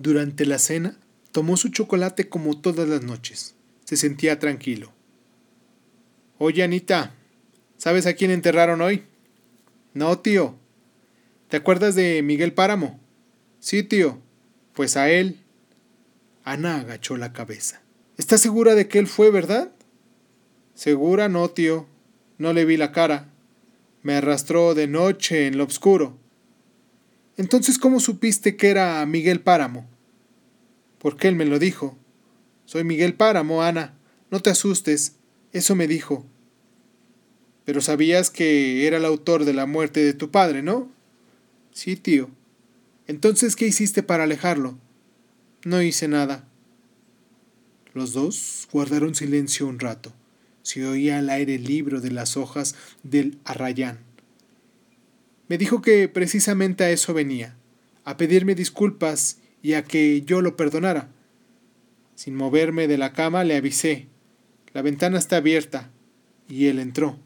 Durante la cena, tomó su chocolate como todas las noches. Se sentía tranquilo. Oye, Anita, ¿sabes a quién enterraron hoy? No, tío. ¿Te acuerdas de Miguel Páramo? Sí, tío. Pues a él. Ana agachó la cabeza. ¿Estás segura de que él fue, verdad? Segura no, tío. No le vi la cara. Me arrastró de noche en lo oscuro. Entonces, ¿cómo supiste que era Miguel Páramo? Porque él me lo dijo. Soy Miguel Páramo, Ana. No te asustes. Eso me dijo. Pero sabías que era el autor de la muerte de tu padre, ¿no? Sí, tío. Entonces, ¿qué hiciste para alejarlo? No hice nada. Los dos guardaron silencio un rato. Se oía al aire libro de las hojas del arrayán. Me dijo que precisamente a eso venía, a pedirme disculpas y a que yo lo perdonara. Sin moverme de la cama le avisé. La ventana está abierta. Y él entró.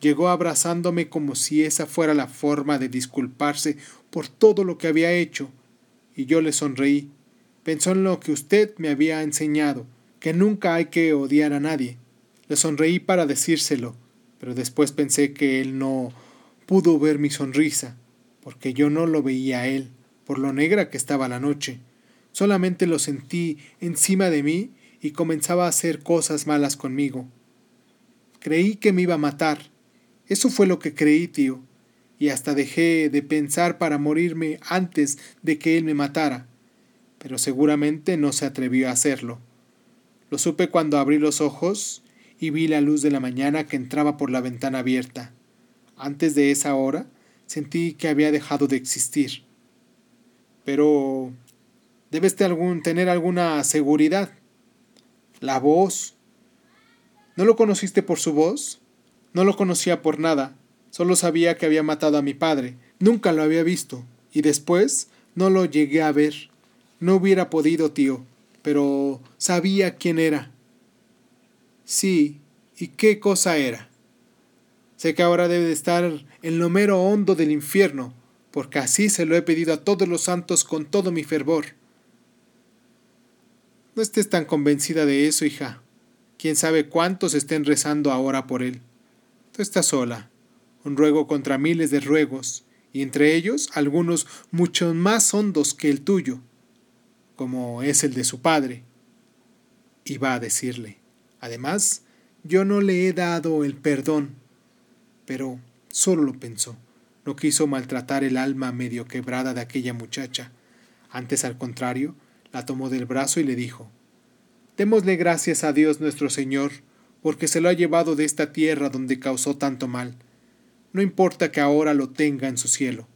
Llegó abrazándome como si esa fuera la forma de disculparse por todo lo que había hecho. Y yo le sonreí. Pensó en lo que usted me había enseñado, que nunca hay que odiar a nadie. Le sonreí para decírselo, pero después pensé que él no pudo ver mi sonrisa, porque yo no lo veía a él, por lo negra que estaba la noche. Solamente lo sentí encima de mí y comenzaba a hacer cosas malas conmigo. Creí que me iba a matar. Eso fue lo que creí, tío, y hasta dejé de pensar para morirme antes de que él me matara. Pero seguramente no se atrevió a hacerlo. Lo supe cuando abrí los ojos y vi la luz de la mañana que entraba por la ventana abierta. Antes de esa hora sentí que había dejado de existir. Pero debes tener alguna seguridad. La voz. ¿No lo conociste por su voz? No lo conocía por nada. Solo sabía que había matado a mi padre. Nunca lo había visto. Y después no lo llegué a ver. No hubiera podido, tío. Pero sabía quién era. Sí, ¿y qué cosa era? Sé que ahora debe de estar en lo mero hondo del infierno, porque así se lo he pedido a todos los santos con todo mi fervor. No estés tan convencida de eso, hija. Quién sabe cuántos estén rezando ahora por él. Tú estás sola. Un ruego contra miles de ruegos, y entre ellos algunos mucho más hondos que el tuyo, como es el de su padre. Y va a decirle. Además, yo no le he dado el perdón. Pero solo lo pensó. No quiso maltratar el alma medio quebrada de aquella muchacha. Antes, al contrario, la tomó del brazo y le dijo Démosle gracias a Dios nuestro Señor, porque se lo ha llevado de esta tierra donde causó tanto mal. No importa que ahora lo tenga en su cielo.